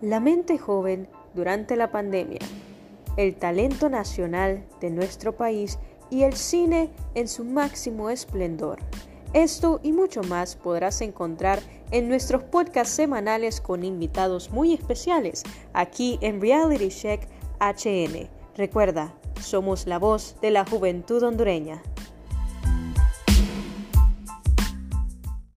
La mente joven durante la pandemia, el talento nacional de nuestro país y el cine en su máximo esplendor. Esto y mucho más podrás encontrar en nuestros podcasts semanales con invitados muy especiales aquí en Reality Check HN. Recuerda, somos la voz de la juventud hondureña.